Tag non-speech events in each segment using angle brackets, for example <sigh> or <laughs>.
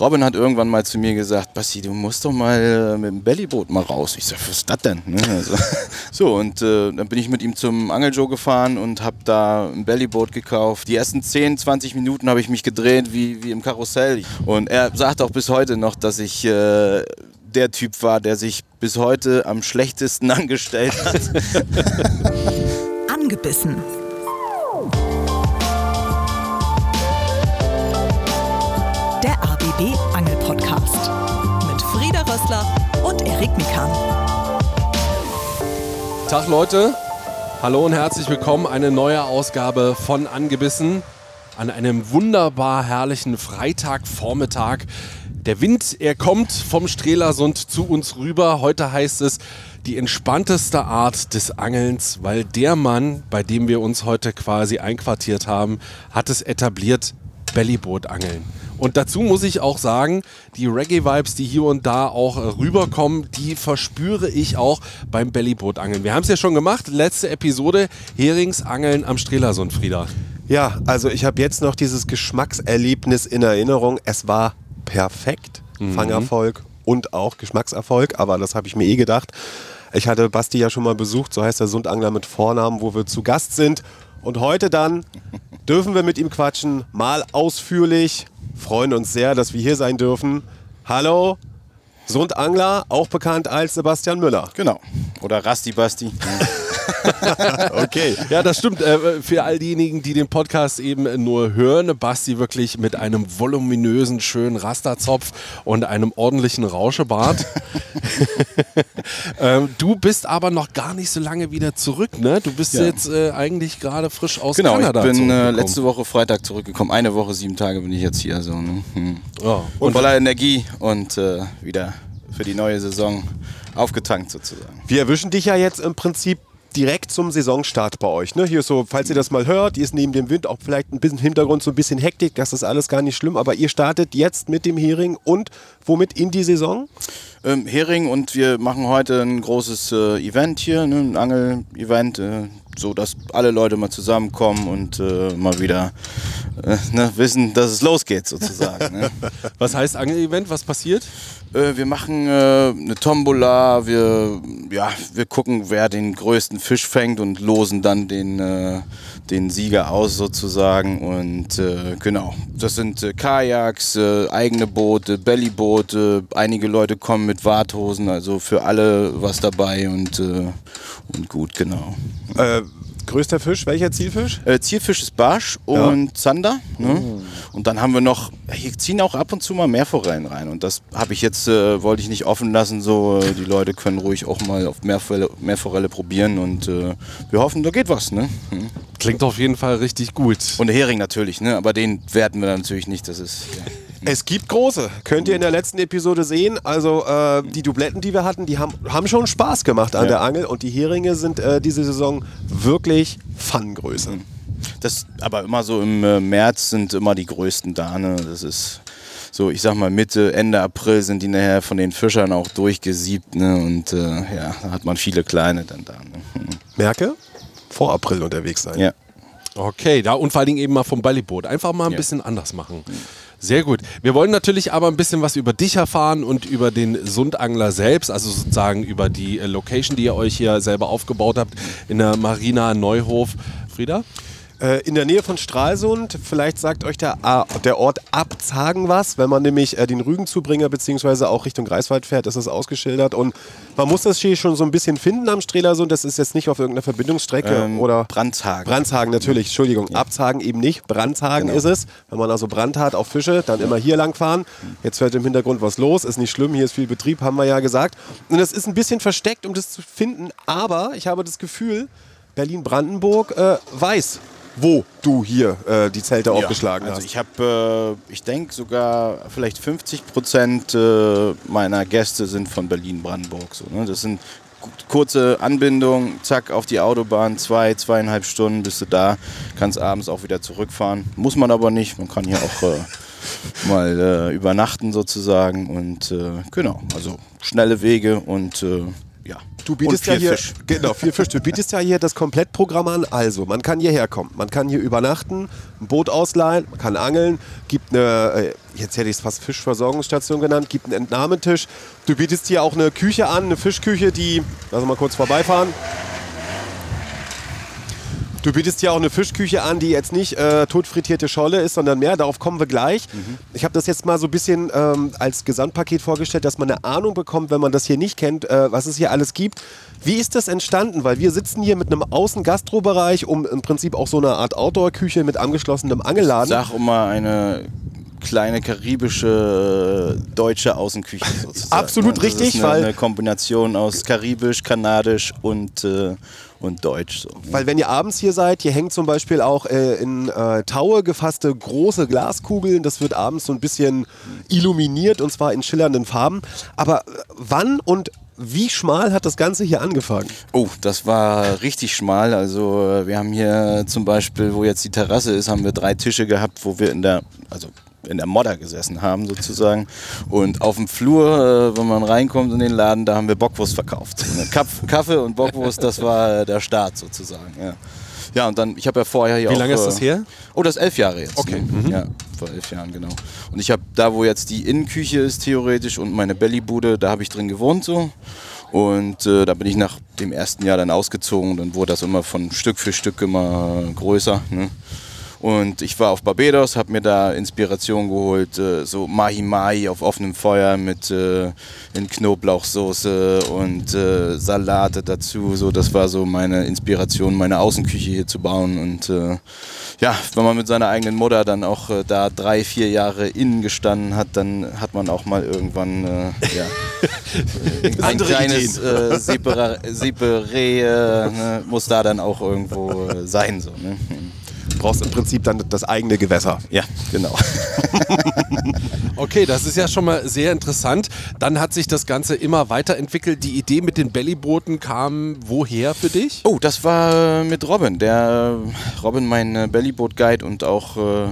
Robin hat irgendwann mal zu mir gesagt, Basti, du musst doch mal äh, mit dem Bellyboot mal raus. Ich sag, was ist das denn? Ne? Also, <laughs> so, und äh, dann bin ich mit ihm zum Angeljoe gefahren und habe da ein Bellyboot gekauft. Die ersten 10, 20 Minuten habe ich mich gedreht wie, wie im Karussell. Und er sagt auch bis heute noch, dass ich äh, der Typ war, der sich bis heute am schlechtesten <laughs> angestellt hat. Angebissen. ABB Angel Podcast mit Frieda Rössler und Erik Mikan. Tag Leute, hallo und herzlich willkommen. Eine neue Ausgabe von Angebissen an einem wunderbar herrlichen Freitagvormittag. Der Wind, er kommt vom Strelasund zu uns rüber. Heute heißt es die entspannteste Art des Angelns, weil der Mann, bei dem wir uns heute quasi einquartiert haben, hat es etabliert, Bellyboot-Angeln. Und dazu muss ich auch sagen, die Reggae-Vibes, die hier und da auch äh, rüberkommen, die verspüre ich auch beim Bellyboot-Angeln. Wir haben es ja schon gemacht, letzte Episode, Heringsangeln am Strelasund, Frieda. Ja, also ich habe jetzt noch dieses Geschmackserlebnis in Erinnerung. Es war perfekt. Fangerfolg und auch Geschmackserfolg, aber das habe ich mir eh gedacht. Ich hatte Basti ja schon mal besucht, so heißt der Sundangler mit Vornamen, wo wir zu Gast sind. Und heute dann dürfen wir mit ihm quatschen, mal ausführlich. Freuen uns sehr, dass wir hier sein dürfen. Hallo, Sundangler, auch bekannt als Sebastian Müller. genau. Oder Rasti Basti. <laughs> <laughs> Okay. Ja, das stimmt. Äh, Für all diejenigen, die den Podcast eben nur hören, Basti wirklich mit einem voluminösen, schönen Rasterzopf und einem ordentlichen Rauschebart. <laughs> ähm, du bist aber noch gar nicht so lange wieder zurück, ne? Du bist Ja. jetzt äh, eigentlich gerade frisch aus Genau, ich Kanada bin äh, zurückgekommen. letzte Woche Freitag zurückgekommen. Eine Woche, sieben Tage bin ich jetzt hier. So, ne? hm. Ja. Und voller Energie und äh, wieder für die neue Saison aufgetankt sozusagen. Wir erwischen dich ja jetzt im Prinzip direkt zum Saisonstart bei euch. Ne? Hier so, falls ihr das mal hört, hier ist neben dem Wind auch vielleicht ein bisschen Hintergrund so ein bisschen Hektik, das ist alles gar nicht schlimm, aber ihr startet jetzt mit dem Hering und womit in die Saison? Ähm, Hering und wir machen heute ein großes äh, Event hier, ne? ein Angel-Event, äh, so dass alle Leute mal zusammenkommen und äh, mal wieder äh, ne, wissen, dass es losgeht sozusagen. ne? <laughs> Was heißt Angelevent? Was passiert? Äh, wir machen äh, eine Tombola, wir, ja, wir gucken, wer den größten Fisch fängt und losen dann den, den Sieger aus sozusagen. Und genau, das sind Kajaks, eigene Boote, Bellyboote, einige Leute kommen mit Warthosen, also für alle was dabei und, äh, und gut, genau. Äh, größter Fisch, welcher Zielfisch? Äh, Zielfisch ist Barsch und Zander. Ne? Und dann haben wir noch, hier ziehen auch ab und zu mal Meerforellen rein. Und das habe ich jetzt, äh, wollte ich nicht offen lassen. So, äh, die Leute können ruhig auch mal auf Meerforelle, Meerforelle probieren. Und äh, wir hoffen, da geht was. Ne? Hm. Klingt auf jeden Fall richtig gut. Und der Hering natürlich, ne? aber den werten wir natürlich nicht. Das ist. Ja. <laughs> Es gibt große. Könnt ihr in der letzten Episode sehen. Also äh, die Dubletten, die wir hatten, die haben, haben schon Spaß gemacht an Ja. der Angel und die Heringe sind äh, diese Saison wirklich Pfannengröße. Das, aber immer so im äh, März sind immer die größten da. Ne? Das ist so, ich sag mal Mitte, Ende April sind die nachher von den Fischern auch durchgesiebt. Ne? Und äh, ja, da hat man viele kleine dann da. Ne? Hm. Merke, vor April unterwegs sein. Ja. Okay, da und vor allen Dingen eben mal vom Bellyboot. Einfach mal ein Ja. bisschen anders machen. Sehr gut. Wir wollen natürlich aber ein bisschen was über dich erfahren und über den Sundangler selbst, also sozusagen über die äh, Location, die ihr euch hier selber aufgebaut habt in der Marina Neuhof. Frieda? Äh, in der Nähe von Stralsund, vielleicht sagt euch der, der Ort Abzagen was, wenn man nämlich äh, den Rügenzubringer beziehungsweise auch Richtung Greifswald fährt, ist es ausgeschildert und man muss das hier schon so ein bisschen finden am Strelasund, das ist jetzt nicht auf irgendeiner Verbindungsstrecke Ähm, oder... Brandhagen. Brandshagen natürlich, Entschuldigung, Abzagen eben nicht, Brandshagen Genau. ist es. Wenn man also Brand hat auf Fische, dann immer hier lang fahren. Jetzt hört im Hintergrund was los, ist nicht schlimm, hier ist viel Betrieb, haben wir ja gesagt. Und es ist ein bisschen versteckt, um das zu finden, aber ich habe das Gefühl, Berlin-Brandenburg äh, weiß, wo du hier äh, die Zelte aufgeschlagen also hast. ich habe, äh, ich denke sogar vielleicht 50 Prozent äh, meiner Gäste sind von Berlin-Brandenburg. So, ne? Das sind ku- kurze Anbindungen, zack, auf die Autobahn, zwei, zweieinhalb Stunden bist du da, kannst abends auch wieder zurückfahren. Muss man aber nicht, man kann hier auch äh, <laughs> mal äh, übernachten sozusagen und äh, genau, also schnelle Wege und äh, ja. Du bietest ja hier, Fisch. genau, viel Fisch. Du bietest ja hier das Komplettprogramm an. Also, man kann hierher kommen, man kann hier übernachten, ein Boot ausleihen, man kann angeln, gibt eine, äh, jetzt hätte ich es fast Fischversorgungsstation genannt, gibt einen Entnahmetisch. Du bietest hier auch eine Küche an, eine Fischküche, die, lass uns mal kurz vorbeifahren. Du bietest hier auch eine Fischküche an, die jetzt nicht äh, totfrittierte Scholle ist, sondern mehr. Darauf kommen wir gleich. Ich habe das jetzt mal so ein bisschen ähm, als Gesamtpaket vorgestellt, dass man eine Ahnung bekommt, wenn man das hier nicht kennt, äh, was es hier alles gibt. Wie ist das entstanden? Weil wir sitzen hier mit einem Außengastrobereich, um im Prinzip auch so eine Art Outdoor-Küche mit angeschlossenem Angelladen. Sag immer eine kleine karibische äh, deutsche Außenküche <laughs> sozusagen. Absolut Das ist richtig, eine, weil- eine Kombination aus karibisch, kanadisch und, äh, und deutsch. So. Weil wenn ihr abends hier seid, hier hängen zum Beispiel auch äh, in äh, Taue gefasste große Glaskugeln. Das wird abends so ein bisschen illuminiert und zwar in schillernden Farben. Aber äh, wann und wie schmal hat das Ganze hier angefangen? Oh, das war richtig schmal. Also äh, wir haben hier zum Beispiel, wo jetzt die Terrasse ist, haben wir drei Tische gehabt, wo wir in der, also in der Modder gesessen haben sozusagen. Und auf dem Flur, äh, wenn man reinkommt in den Laden, da haben wir Bockwurst verkauft. Kaff- Kaffee und Bockwurst, das war äh, der Start sozusagen. Ja. Ja, und dann, ich habe ja vorher hier Wie auch... lange ist äh, das her? Oh, das ist elf Jahre jetzt. Okay. Ne? Ja, vor elf Jahren, genau. Und ich habe da, wo jetzt die Innenküche ist, theoretisch, und meine Bellybude, da habe ich drin gewohnt so. Und äh, da bin ich nach dem ersten Jahr dann ausgezogen. Dann wurde das immer von Stück für Stück immer größer. Ne? Und ich war auf Barbados, habe mir da Inspiration geholt, äh, so Mahi Mahi auf offenem Feuer mit äh, in Knoblauchsoße und äh, Salate dazu. So, das war so meine Inspiration, meine Außenküche hier zu bauen. Und äh, ja, wenn man mit seiner eigenen Mutter dann auch äh, da drei, vier Jahre innen gestanden hat, dann hat man auch mal irgendwann äh, ja, <laughs> ein kleines äh, Separé ne, muss da dann auch irgendwo sein. So, ne? <laughs> Du brauchst im Prinzip dann das eigene Gewässer. Ja, genau. <laughs> Okay, das ist ja schon mal sehr interessant. Dann hat sich das Ganze immer weiterentwickelt. Die Idee mit den Bellybooten kam woher für dich? Oh, das war mit Robin. Der Robin, mein äh, Bellyboot-Guide und auch, äh,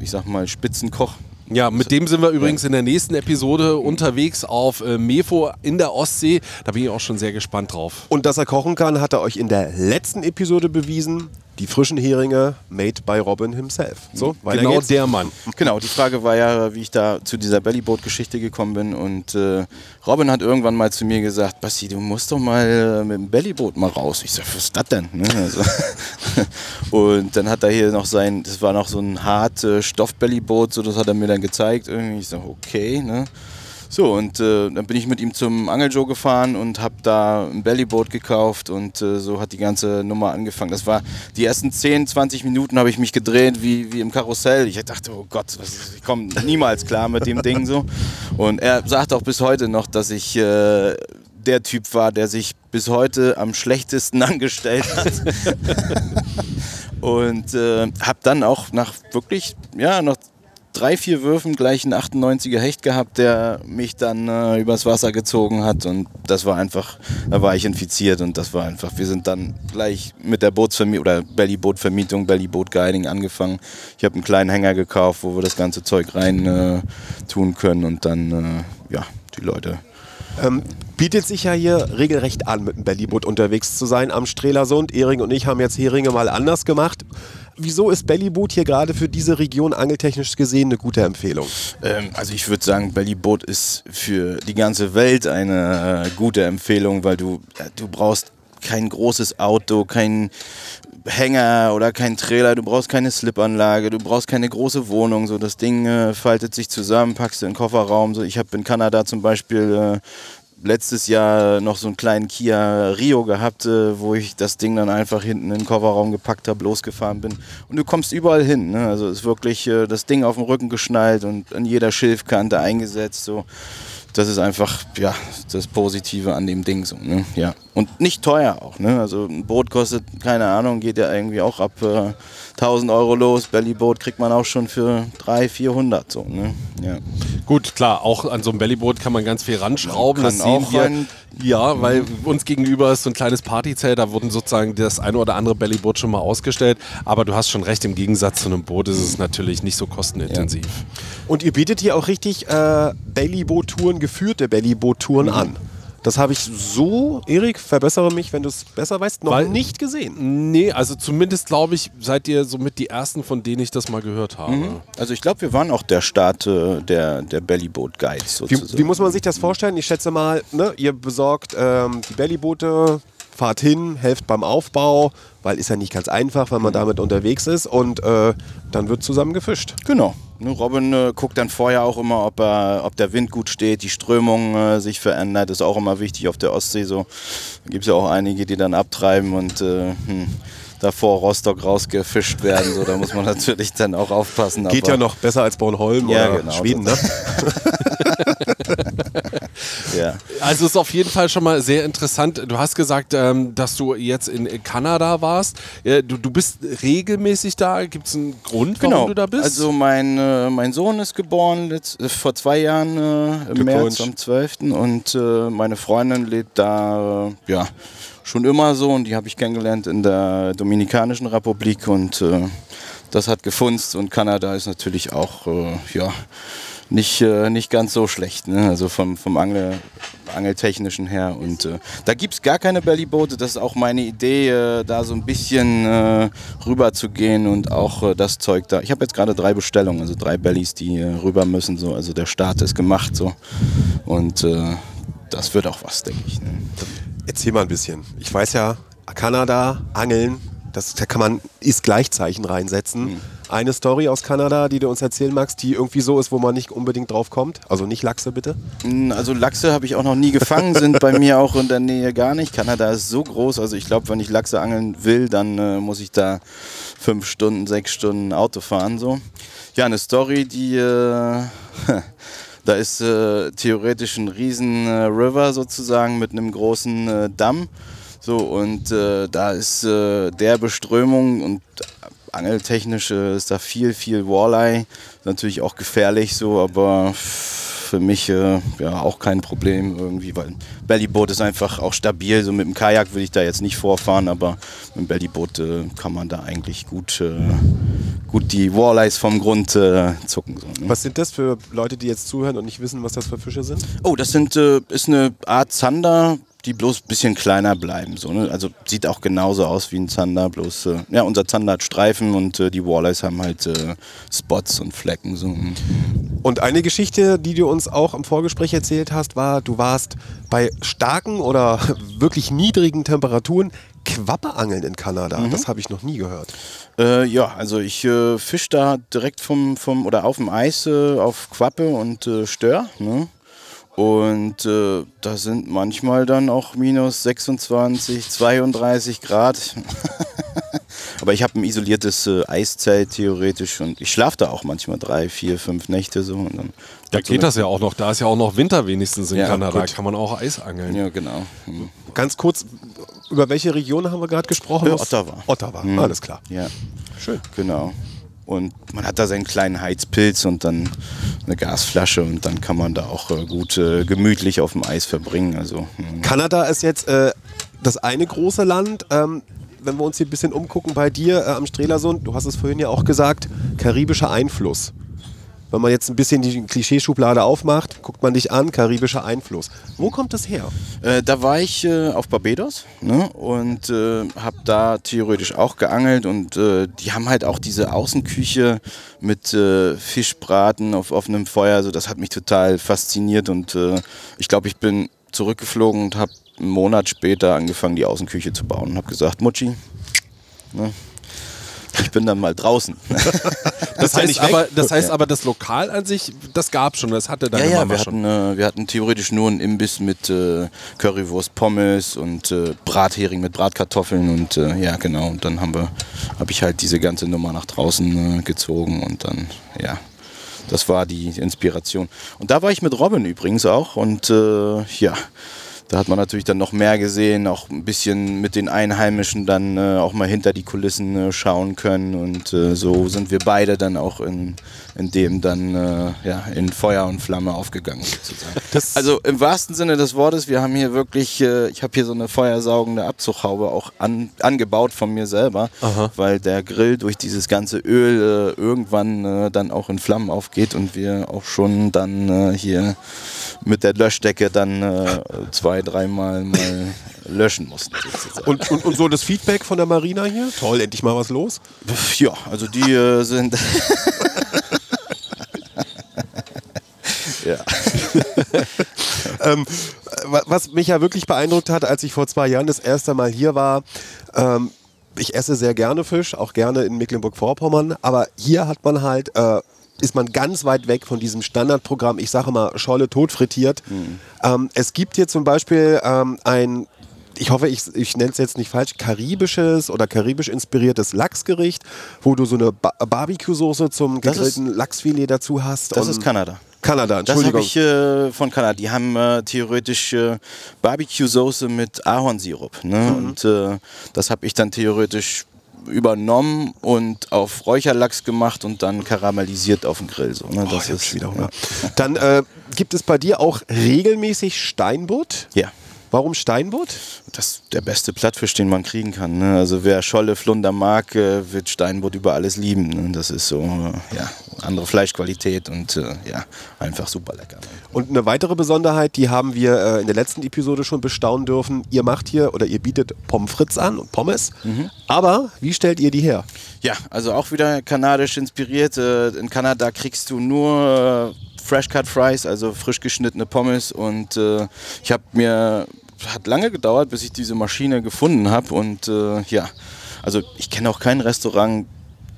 ich sag mal, Spitzenkoch. Ja, mit dem sind wir übrigens in der nächsten Episode unterwegs auf äh, Mefo in der Ostsee. Da bin ich auch schon sehr gespannt drauf. Und dass er kochen kann, hat er euch in der letzten Episode bewiesen. Die frischen Heringe made by Robin himself. So, weiter genau geht's. der Mann. Genau, die Frage war ja, wie ich da zu dieser Bellyboot-Geschichte gekommen bin. Und äh, Robin hat irgendwann mal zu mir gesagt, Basti, du musst doch mal äh, mit dem Bellyboot mal raus. Ich sag, was ist das denn? Ne? Also, <laughs> und dann hat er hier noch sein, das war noch so ein hart äh, Stoff-Bellyboot, so das hat er mir dann gezeigt. Irgendwie. Ich sag, okay, ne? So, und äh, dann bin ich mit ihm zum Angeljoe gefahren und habe da ein Bellyboot gekauft und äh, so hat die ganze Nummer angefangen. Das war die ersten 10, 20 Minuten habe ich mich gedreht wie, wie im Karussell. Ich dachte, oh Gott, ich komme niemals klar mit dem Ding so. Und er sagt auch bis heute noch, dass ich äh, der Typ war, der sich bis heute am schlechtesten <laughs> angestellt hat. <laughs> und äh, habe dann auch nach wirklich, ja, nach drei, vier Würfen gleich einen 98er Hecht gehabt, der mich dann äh, übers Wasser gezogen hat und das war einfach, da war ich infiziert und das war einfach, wir sind dann gleich mit der Bootsvermietung oder Bellyboot-Vermietung, Bellyboot-Guiding angefangen. Ich habe einen kleinen Hänger gekauft, wo wir das ganze Zeug rein äh, tun können und dann, äh, ja, die Leute Ähm, bietet sich ja hier regelrecht an, mit dem Bellyboot unterwegs zu sein am Strelasund. Ehring und ich haben jetzt Heringe mal anders gemacht. Wieso ist Bellyboot hier gerade für diese Region angeltechnisch gesehen eine gute Empfehlung? Ähm, also ich würde sagen, Bellyboot ist für die ganze Welt eine äh, gute Empfehlung, weil du, äh, du brauchst kein großes Auto, kein Hänger oder kein Trailer, du brauchst keine Slipanlage, du brauchst keine große Wohnung. So das Ding äh, faltet sich zusammen, packst du in den Kofferraum. So, ich habe in Kanada zum Beispiel äh, letztes Jahr noch so einen kleinen Kia Rio gehabt, äh, wo ich das Ding dann einfach hinten in den Kofferraum gepackt habe, losgefahren bin. Und du kommst überall hin. Ne? Also ist wirklich äh, das Ding auf dem Rücken geschnallt und an jeder Schilfkante eingesetzt. So. Das ist einfach ja, das Positive an dem Ding. So, ne? ja. Und nicht teuer auch. Ne? Also ein Boot kostet, keine Ahnung, geht ja irgendwie auch ab äh, 1000 Euro los. Bellyboot kriegt man auch schon für 300, 400. So, ne? ja. Gut, klar, auch an so einem Bellyboot kann man ganz viel ranschrauben. Das sehen auch wir. rein- Ja, weil uns gegenüber ist so ein kleines Partyzelt, da wurden sozusagen das eine oder andere Bellyboot schon mal ausgestellt. Aber du hast schon recht, im Gegensatz zu einem Boot ist es natürlich nicht so kostenintensiv. Und ihr bietet hier auch richtig äh, Bellyboot-Touren, geführte Bellyboot-Touren an. Das habe ich so, Erik, verbessere mich, wenn du es besser weißt, noch Weil- nicht gesehen. Nee, also zumindest glaube ich, seid ihr somit die ersten, von denen ich das mal gehört habe. Also ich glaube, wir waren auch der Start äh, der, der Bellyboat Guides Wie, sozusagen. wie muss man sich das vorstellen? Ich schätze mal, ne, ihr besorgt ähm, die Bellyboote, fahrt hin, helft beim Aufbau, weil ist ja nicht ganz einfach, wenn man damit unterwegs ist und äh, dann wird zusammen gefischt. Genau. Ne, Robin äh, guckt dann vorher auch immer, ob, er, ob der Wind gut steht, die Strömung äh, sich verändert. ist auch immer wichtig auf der Ostsee so. Da gibt es ja auch einige, die dann abtreiben und äh, hm, da vor Rostock rausgefischt werden. So, da muss man <laughs> natürlich dann auch aufpassen. Geht ja noch besser als Bornholm Ja, oder genau, Schweden, ne? <laughs> <laughs> Ja. Also ist auf jeden Fall schon mal sehr interessant. Du hast gesagt, ähm, dass du jetzt in Kanada warst. Ja, Du, du bist regelmäßig da. Gibt es einen Grund, warum Genau. du da bist? Also mein, äh, mein Sohn ist geboren letzt, äh, vor zwei Jahren äh, im März am 12. und äh, meine Freundin lebt da äh, ja schon immer so und die habe ich kennengelernt in der Dominikanischen Republik und äh, das hat gefunzt und Kanada ist natürlich auch äh, ja nicht, äh, nicht ganz so schlecht, ne? also vom, vom Angel, Angeltechnischen her. Und äh, da gibt es gar keine Bellyboote. Das ist auch meine Idee, äh, da so ein bisschen äh, rüber zu gehen und auch äh, das Zeug da. Ich habe jetzt gerade drei Bestellungen, also drei Bellies, die äh, rüber müssen. So. Also der Start ist gemacht. So. Und das wird auch was, denke ich. Ne? Erzähl mal ein bisschen. Ich weiß ja, Kanada, Angeln, das, da kann man Ist-Gleichzeichen reinsetzen. Eine Story aus Kanada, die du uns erzählen magst, die irgendwie so ist, wo man nicht unbedingt drauf kommt. Also nicht Lachse, bitte. Mm, Also Lachse habe ich auch noch nie gefangen, sind bei mir auch in der Nähe gar nicht. Kanada ist so groß, also ich glaube, wenn ich Lachse angeln will, dann äh, muss ich da fünf Stunden, sechs Stunden Auto fahren. So. Ja, eine Story, die äh, <laughs> da ist äh, theoretisch ein riesen äh, River sozusagen mit einem großen äh, Damm. So, und äh, da ist äh, derbe Strömung und angeltechnisch äh, ist da viel, viel Walleye. Natürlich auch gefährlich so, aber für mich äh, ja auch kein Problem irgendwie, weil Bellyboot ist einfach auch stabil. So mit dem Kajak will ich da jetzt nicht vorfahren, aber mit dem Bellyboot äh, kann man da eigentlich gut, äh, gut die Walleyes vom Grund äh, zucken. So, ne? Was sind das für Leute, die jetzt zuhören und nicht wissen, was das für Fische sind? Oh, das sind, äh, ist eine Art Zander, die bloß ein bisschen kleiner bleiben. So, ne? Also sieht auch genauso aus wie ein Zander, bloß äh, ja, unser Zander hat Streifen und äh, die Walleyes haben halt äh, Spots und Flecken. So. Und eine Geschichte, die du uns auch im Vorgespräch erzählt hast, war, du warst bei starken oder <laughs> wirklich niedrigen Temperaturen Quappe angeln in Kanada. Das habe ich noch nie gehört. Äh, ja, also ich äh, fisch da direkt vom, vom oder auf dem Eis äh, auf Quappe und äh, Stör. Ne? Und äh, da sind manchmal dann auch minus 26, 32 Grad. <laughs> Aber ich habe ein isoliertes äh, Eiszelt theoretisch und ich schlafe da auch manchmal drei, vier, fünf Nächte so. Und dann da geht das ja auch noch. Da ist ja auch noch Winter wenigstens in Ja, Kanada. gut. Kann man auch Eis angeln. Ja, genau. Hm. Ganz kurz, über welche Region haben wir gerade gesprochen? Äh, Ottawa. Ottawa, Mhm. alles klar. Ja. Schön. Genau. Und man hat da seinen kleinen Heizpilz und dann eine Gasflasche und dann kann man da auch äh, gut äh, gemütlich auf dem Eis verbringen. Also hm. Kanada ist jetzt äh, das eine große Land. Ähm, wenn wir uns hier ein bisschen umgucken bei dir äh, am Strelasund, du hast es vorhin ja auch gesagt, karibischer Einfluss. Wenn man jetzt ein bisschen die Klischeeschublade aufmacht, guckt man dich an, karibischer Einfluss. Wo kommt das her? Äh, da war ich äh, auf Barbados ne? und äh, habe da theoretisch auch geangelt und äh, die haben halt auch diese Außenküche mit äh, Fischbraten auf offenem Feuer. Also das hat mich total fasziniert und äh, ich glaube, ich bin zurückgeflogen und habe einen Monat später angefangen, die Außenküche zu bauen und habe gesagt, Mutschi, ne? Ich bin dann mal draußen. <laughs> Das, ja heißt, aber, das heißt aber, das Lokal an sich, das gab schon. Das hatte deine Ja, ja, Mama wir schon. hatten, äh, wir hatten theoretisch nur einen Imbiss mit äh, Currywurst, Pommes und äh, Brathering mit Bratkartoffeln und äh, ja, genau. Und dann haben wir, habe ich halt diese ganze Nummer nach draußen äh, gezogen und dann, ja, das war die Inspiration. Und da war ich mit Robin übrigens auch und äh, ja. Da hat man natürlich dann noch mehr gesehen, auch ein bisschen mit den Einheimischen dann äh, auch mal hinter die Kulissen äh, schauen können. Und äh, so sind wir beide dann auch in, in dem dann äh, ja, in Feuer und Flamme aufgegangen sozusagen. <laughs> also im wahrsten Sinne des Wortes, wir haben hier wirklich, äh, ich habe hier so eine feuersaugende Abzughaube auch an, angebaut von mir selber, weil der Grill durch dieses ganze Öl äh, irgendwann dann auch in Flammen aufgeht und wir auch schon dann hier mit der Löschdecke dann äh, zwei, dreimal mal löschen mussten. Und, und, und so das Feedback von der Marina hier? Toll, endlich mal was los. Ja, also die äh, sind. <laughs> ja. <laughs> ähm, wa- was mich ja wirklich beeindruckt hat, als ich vor zwei Jahren das erste Mal hier war, ähm, ich esse sehr gerne Fisch, auch gerne in Mecklenburg-Vorpommern, aber hier hat man halt, äh, ist man ganz weit weg von diesem Standardprogramm, ich sage mal Scholle tot frittiert. Ähm, es gibt hier zum Beispiel ähm, ein ich hoffe, ich, ich nenne es jetzt nicht falsch, karibisches oder karibisch inspiriertes Lachsgericht, wo du so eine ba Barbecue-Soße zum Das ist- gegrillten Lachsfilet dazu hast. Das ist Kanada. Kanada, Das habe Entschuldigung. ich äh, von Kanada. Die haben äh, theoretisch äh, Barbecue-Soße mit Ahornsirup. Ne? Mhm. Und äh, das habe ich dann theoretisch übernommen und auf Räucherlachs gemacht und dann karamellisiert auf dem Grill. So, ne? Oh, Das ist wieder. Hunger. Dann äh, gibt es bei dir auch regelmäßig Steinbutt. ja. Warum Steinbutt? Das ist der beste Plattfisch, den man kriegen kann. Ne? Also wer Scholle, Flunder mag, äh, wird Steinbutt über alles lieben. Ne? Das ist so, äh, ja, andere Fleischqualität und äh, ja, einfach super lecker. Und eine weitere Besonderheit, die haben wir äh, in der letzten Episode schon bestaunen dürfen. Ihr macht hier oder ihr bietet Pommes frites an und Pommes. Mhm. Aber wie stellt ihr die her? Ja, also auch wieder kanadisch inspiriert. In Kanada kriegst du nur Fresh Cut Fries, also frisch geschnittene Pommes. Und äh, ich habe mir, hat lange gedauert, bis ich diese Maschine gefunden habe. Und äh, ja, also ich kenne auch kein Restaurant,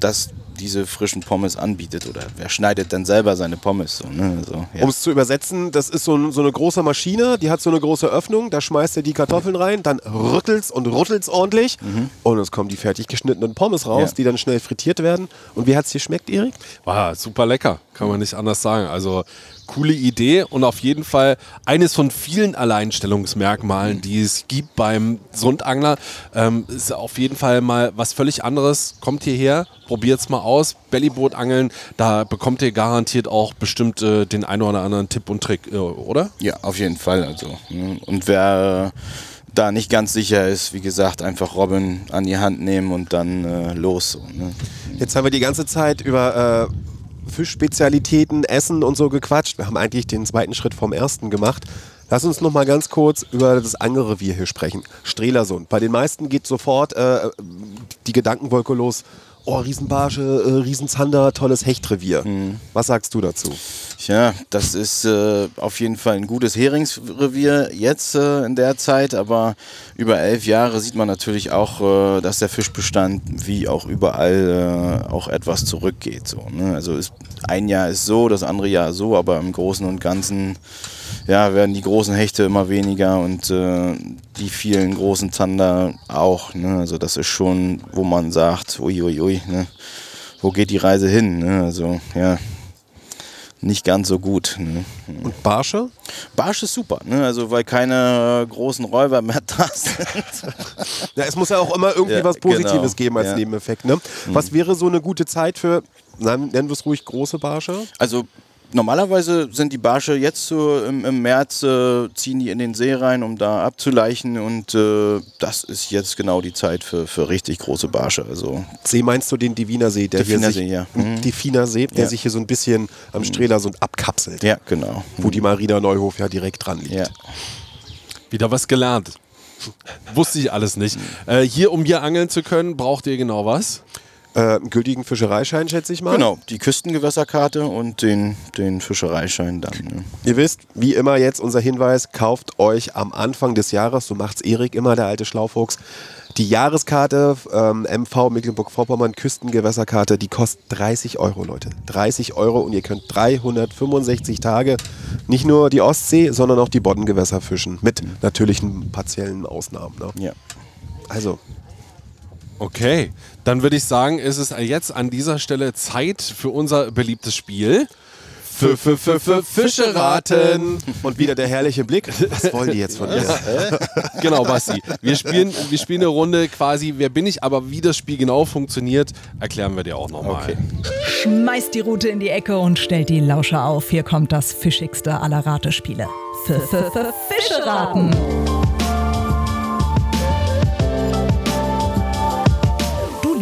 das diese frischen Pommes anbietet. Oder wer schneidet denn selber seine Pommes? So, ne? also, ja. Um es zu übersetzen, das ist so, ein, so eine große Maschine, die hat so eine große Öffnung, da schmeißt ihr die Kartoffeln rein, dann rüttelst und rüttelst ordentlich und es kommen die fertig geschnittenen Pommes raus, Mhm. Ja. die dann schnell frittiert werden. Und wie hat es dir schmeckt, Erik? War super lecker, kann man nicht anders sagen. Also coole Idee und auf jeden Fall eines von vielen Alleinstellungsmerkmalen, die es gibt beim Sundangler. Ähm, ist auf jeden Fall mal was völlig anderes. Kommt hierher, probiert's mal aus. Bellybootangeln, da bekommt ihr garantiert auch bestimmt äh, den einen oder anderen Tipp und Trick, äh, oder? Ja, auf jeden Fall. Also, ne? Und wer äh, da nicht ganz sicher ist, wie gesagt, einfach Robin an die Hand nehmen und dann äh, los. So, ne? Jetzt haben wir die ganze Zeit über äh, Fischspezialitäten, Essen und so gequatscht. Wir haben eigentlich den zweiten Schritt vom ersten gemacht. Lass uns noch mal ganz kurz über das Angelrevier hier sprechen. Strelasund. Bei den meisten geht sofort äh, die Gedankenwolke los. Oh, Riesenbarsche, äh, Riesenzander, tolles Hechtrevier. Was sagst du dazu? Tja, das ist äh, auf jeden Fall ein gutes Heringsrevier jetzt äh, in der Zeit, aber über elf Jahre sieht man natürlich auch, äh, dass der Fischbestand wie auch überall äh, auch etwas zurückgeht. So, ne? Also ist, ein Jahr ist so, das andere Jahr so, aber im Großen und Ganzen ja, werden die großen Hechte immer weniger und äh, die vielen großen Zander auch. Ne? Also das ist schon, wo man sagt, uiuiui, ui, ne? wo geht die Reise hin? Ne? Also ja, nicht ganz so gut. Ne? Und Barsche? Barsch ist super, ne? also weil keine großen Räuber mehr da sind. <laughs> Ja, es muss ja auch immer irgendwie Ja, was Positives genau. geben als Ja. Nebeneffekt. Ne? Was wäre so eine gute Zeit für, nennen wir es ruhig, große Barsche? Also normalerweise sind die Barsche jetzt so im, im März, äh, ziehen die in den See rein, um da abzuleichen und äh, das ist jetzt genau die Zeit für, für richtig große Barsche. Also See meinst du den Diviner See, der Diviner See, ja. Mhm. Diviner See, der Ja. sich hier so ein bisschen am Strelasund abkapselt, ja, genau. wo die Marina Neuhof ja direkt dran liegt. Ja. Wieder was gelernt. Wusste ich alles nicht. Äh, hier, um hier angeln zu können, braucht ihr genau was? Äh, gültigen Fischereischein, schätze ich mal. Genau, die Küstengewässerkarte und den, den Fischereischein dann. Ne? Ihr wisst, wie immer jetzt unser Hinweis, kauft euch am Anfang des Jahres, so macht's Erik immer, der alte Schlaufuchs, die Jahreskarte ähm, MV Mecklenburg-Vorpommern Küstengewässerkarte, die kostet 30 Euro, Leute. 30 Euro und ihr könnt 365 Tage nicht nur die Ostsee, sondern auch die Boddengewässer fischen. Mit natürlichen partiellen Ausnahmen. Ne? Ja. Also, Okay, dann würde ich sagen, ist es jetzt an dieser Stelle Zeit für unser beliebtes Spiel. Für, für, für, für Fische raten. und wieder der herrliche Blick. Was wollen die jetzt von mir? Genau, Basti. Wir spielen, wir spielen eine Runde quasi, wer bin ich, aber wie das Spiel genau funktioniert, erklären wir dir auch nochmal. Okay. Schmeißt die Rute in die Ecke und stellt die Lauscher auf. Hier kommt das fischigste aller Ratespiele. F -f -f Fische raten.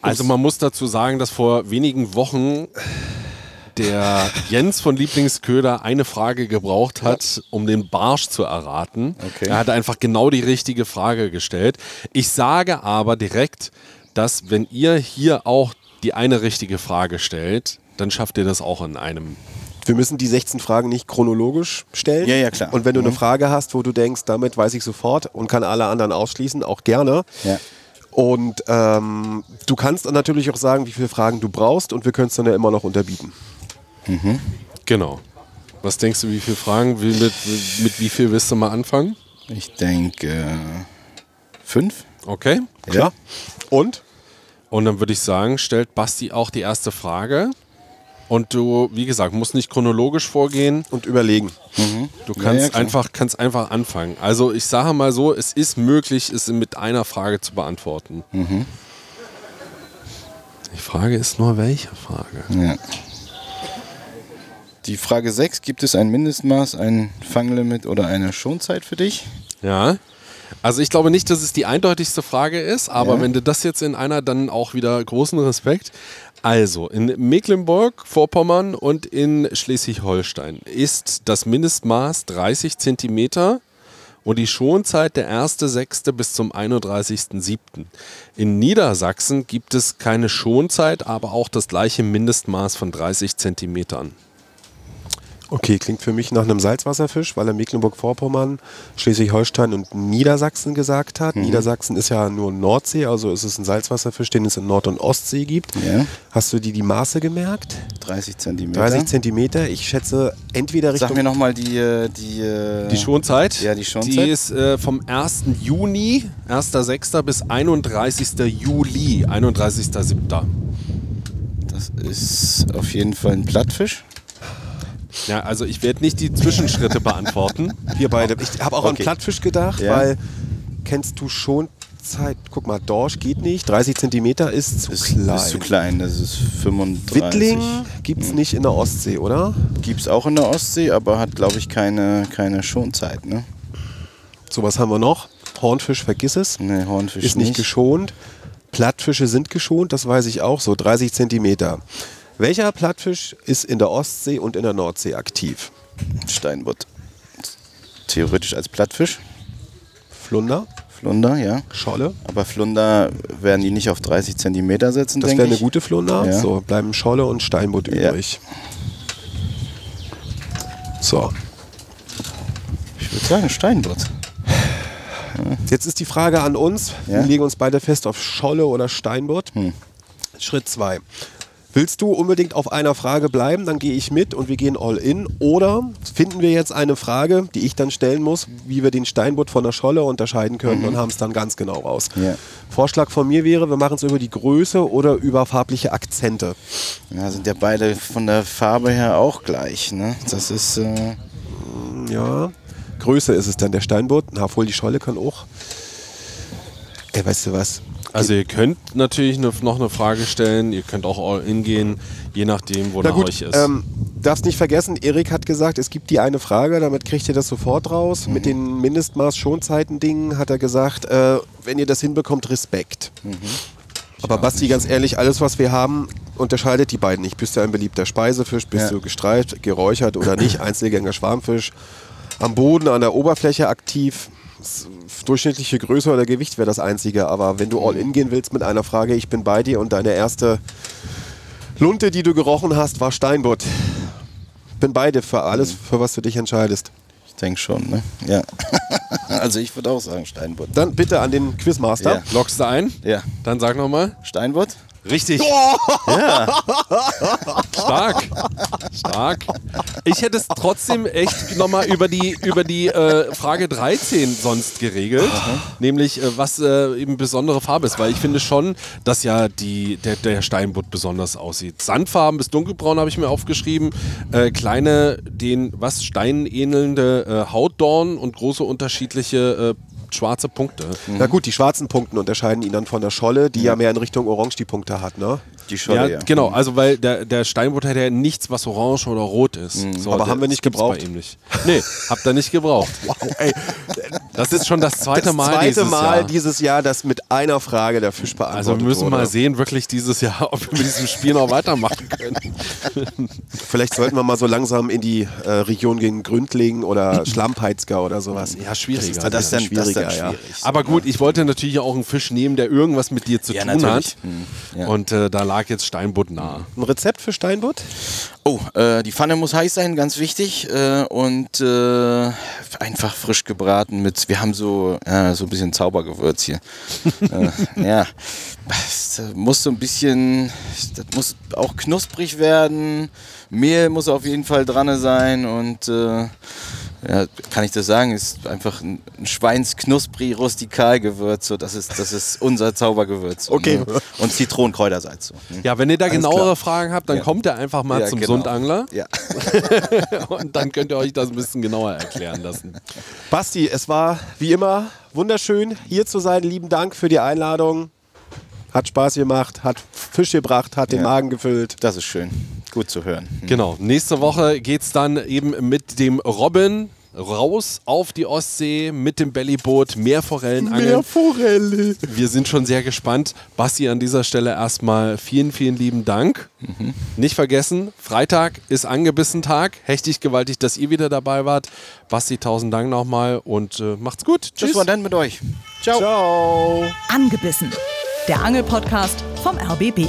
Also man muss dazu sagen, dass vor wenigen Wochen der Jens von Lieblingsköder eine Frage gebraucht hat, um den Barsch zu erraten. Okay. Er hat einfach genau die richtige Frage gestellt. Ich sage aber direkt, dass wenn ihr hier auch die eine richtige Frage stellt, dann schafft ihr das auch in einem. Wir müssen die 16 Fragen nicht chronologisch stellen. Ja, ja, klar. Und wenn du eine Mhm. Frage hast, wo du denkst, damit weiß ich sofort und kann alle anderen ausschließen, auch gerne. Ja. Und ähm, du kannst dann natürlich auch sagen, wie viele Fragen du brauchst und wir können es dann ja immer noch unterbieten. Genau. Was denkst du, wie viele Fragen? Wie, mit, mit wie viel willst du mal anfangen? Ich denke äh, fünf. Okay. Ja. Und? Und dann würde ich sagen, stellt Basti auch die erste Frage. Und du, wie gesagt, musst nicht chronologisch vorgehen. Und überlegen. Du Ja, kannst, ja, klar. einfach, kannst einfach anfangen. Also ich sage mal so, es ist möglich, es mit einer Frage zu beantworten. Mhm. Die Frage ist nur, welche Frage? Ja. Die Frage 6, gibt es ein Mindestmaß, ein Fanglimit oder eine Schonzeit für dich? Ja. Also ich glaube nicht, dass es die eindeutigste Frage ist, aber Ja. wenn du das jetzt in einer, dann auch wieder großen Respekt. Also in Mecklenburg-Vorpommern und in Schleswig-Holstein ist das Mindestmaß 30 Zentimeter und die Schonzeit der 1.6. bis zum 31.7. In Niedersachsen gibt es keine Schonzeit, aber auch das gleiche Mindestmaß von 30 Zentimetern. Okay, klingt für mich nach einem Salzwasserfisch, weil er Mecklenburg-Vorpommern, Schleswig-Holstein und Niedersachsen gesagt hat. Mhm. Niedersachsen ist ja nur Nordsee, also ist es ein Salzwasserfisch, den es in Nord- und Ostsee gibt. Ja. Hast du dir die Maße gemerkt? 30 Zentimeter. 30 Zentimeter. Ich schätze entweder Richtung Sag mir nochmal die, äh, die, äh, Die Schonzeit? Ja, die Schonzeit. Die ist äh, vom 1. Juni, 1.6. bis 31. Juli, 31.7. Das ist auf jeden Fall ein Plattfisch. Ja, also ich werde nicht die Zwischenschritte <laughs> beantworten. Wir beide. Ich habe auch an Okay. Plattfisch gedacht, Ja. weil kennst du schon Zeit. Guck mal, Dorsch geht nicht. 30 Zentimeter ist zu Ist, klein. ist zu klein, das ist 35. Wittling gibt es nicht in der Ostsee, oder? Gibt es auch in der Ostsee, aber hat, glaube ich, keine, keine Schonzeit. Ne? So, was haben wir noch? Hornfisch, vergiss es. Ne, Hornfisch ist nicht, nicht. geschont. Plattfische sind geschont, das weiß ich auch so. 30 Zentimeter. Welcher Plattfisch ist in der Ostsee und in der Nordsee aktiv? Steinbutt. Theoretisch als Plattfisch. Flunder, Flunder, ja. Scholle. Aber Flunder werden die nicht auf 30 Zentimeter setzen, Das wäre eine gute Flunder. Ja. So, bleiben Scholle und Steinbutt Ja. übrig. So, Ich würde sagen Steinbutt. jetzt ist die Frage an uns. Ja? Wir legen uns beide fest auf Scholle oder Steinbutt. Hm. Schritt 2. Willst du unbedingt auf einer Frage bleiben, dann gehe ich mit und wir gehen all in. Oder finden wir jetzt eine Frage, die ich dann stellen muss, wie wir den Steinbutt von der Scholle unterscheiden können und haben es dann ganz genau raus. Mhm. Ja. Vorschlag von mir wäre, wir machen es über die Größe oder über farbliche Akzente. Ja, sind ja beide von der Farbe her auch gleich. Ne? Das ist. Äh, Ja, Größe ist es dann der Steinbutt. Na, obwohl die Scholle kann auch. Ey, weißt du was? Also ihr könnt natürlich ne, noch eine Frage stellen, ihr könnt auch all in gehen, je nachdem, wo Na gut, euch ist. ähm, darfst nicht vergessen, Erik hat gesagt, es gibt die eine Frage, damit kriegt ihr das sofort raus. Mhm. Mit den Mindestmaß-Schonzeiten-Dingen hat er gesagt, äh, wenn ihr das hinbekommt, Respekt. Mhm. Aber Basti, ganz ehrlich, alles, was wir haben, unterscheidet die beiden nicht. Bist du ein beliebter Speisefisch, bist Ja. du gestreift, geräuchert oder nicht, <laughs> Einzelgänger Schwarmfisch, am Boden, an der Oberfläche aktiv. Durchschnittliche Größe oder Gewicht wäre das Einzige, aber wenn du all in gehen willst mit einer Frage, ich bin bei dir und deine erste Lunte, die du gerochen hast, war Steinbutt. Bin bei dir für alles, für was du dich entscheidest. ich denke schon, ne? Ja. <laughs> also ich würde auch sagen Steinbutt. Dann bitte an den Quizmaster. Ja. Lockst du ein? Ja. Dann sag nochmal. Steinbutt? Richtig. <laughs> Stark. Stark. Ich hätte es trotzdem echt nochmal über die, über die äh, Frage 13 sonst geregelt. Nämlich, äh, was äh, eben besondere Farbe ist. Weil ich finde schon, dass ja die, der, der Steinbutt besonders aussieht. Sandfarben bis dunkelbraun habe ich mir aufgeschrieben. Äh, kleine, den was Steinen ähnelnde äh, Hautdorn und große unterschiedliche äh, schwarze Punkte. Na gut, die schwarzen Punkten unterscheiden ihn dann von der Scholle, die ja mehr in Richtung Orange die Punkte hat, ne? Die Ja, Scholle, ja. genau. Also, weil der, der Steinbutt hat ja nichts, was orange oder rot ist. So, Mhm. Aber der- haben wir nicht das gebraucht. Bei ihm nicht. Nee, habt ihr nicht gebraucht. <laughs> Wow, ey. Das ist schon das zweite Das Mal zweite dieses Mal Jahr. dieses Jahr, dass mit einer Frage der Fisch beantwortet Also wir müssen wurde. mal sehen, wirklich dieses Jahr, <laughs> ob wir mit diesem Spiel noch weitermachen können. <laughs> Vielleicht sollten wir mal so langsam in die äh, Region gegen Gründling oder <clears throat> Schlammheizger oder sowas. Ja, schwieriger. Das ist, Das dann, das dann schwieriger, ja. schwierig. Aber gut, ich wollte natürlich auch einen Fisch nehmen, der irgendwas mit dir zu Ja, tun natürlich. hat. Hm, ja. Und äh, da lag jetzt Steinbutt nahe. Ein Rezept für Steinbutt? Oh, äh, die Pfanne muss heiß sein, ganz wichtig. Äh, und äh, einfach frisch gebraten mit, wir haben so, so ein bisschen Zaubergewürz hier. <laughs> äh, ja, das äh, muss so ein bisschen, das muss auch knusprig werden. Mehl muss auf jeden Fall dran sein und äh, ja, kann ich das sagen, ist einfach ein, ein Schweinsknuspri Rustikalgewürz. So, das ist, das ist unser Zaubergewürz. Okay. Ne? Und Zitronenkräutersalz. So. Hm. Ja, wenn ihr da Alles genauere klar. Fragen habt, dann Ja. kommt ihr einfach mal Ja, zum genau. Sundangler Ja. <laughs> und dann könnt ihr euch das ein bisschen genauer erklären lassen. Basti, es war wie immer wunderschön, hier zu sein. Lieben Dank für die Einladung. Hat Spaß gemacht, hat Fisch gebracht, hat den. Magen gefüllt. Das ist schön. Gut zu hören. Genau, nächste Woche geht es dann eben mit dem Robin raus auf die Ostsee mit dem Bellyboot, Meerforellen angeln. Forelle. Wir sind schon sehr gespannt. Basti, an dieser Stelle erstmal vielen, vielen lieben Dank. Nicht vergessen, Freitag ist angebissen Tag. Hechtig gewaltig, dass ihr wieder dabei wart. Basti, tausend Dank nochmal und äh, macht's gut. Tschüss. war dann mit euch. Ciao. Ciao. Angebissen. Der Angelpodcast vom RBB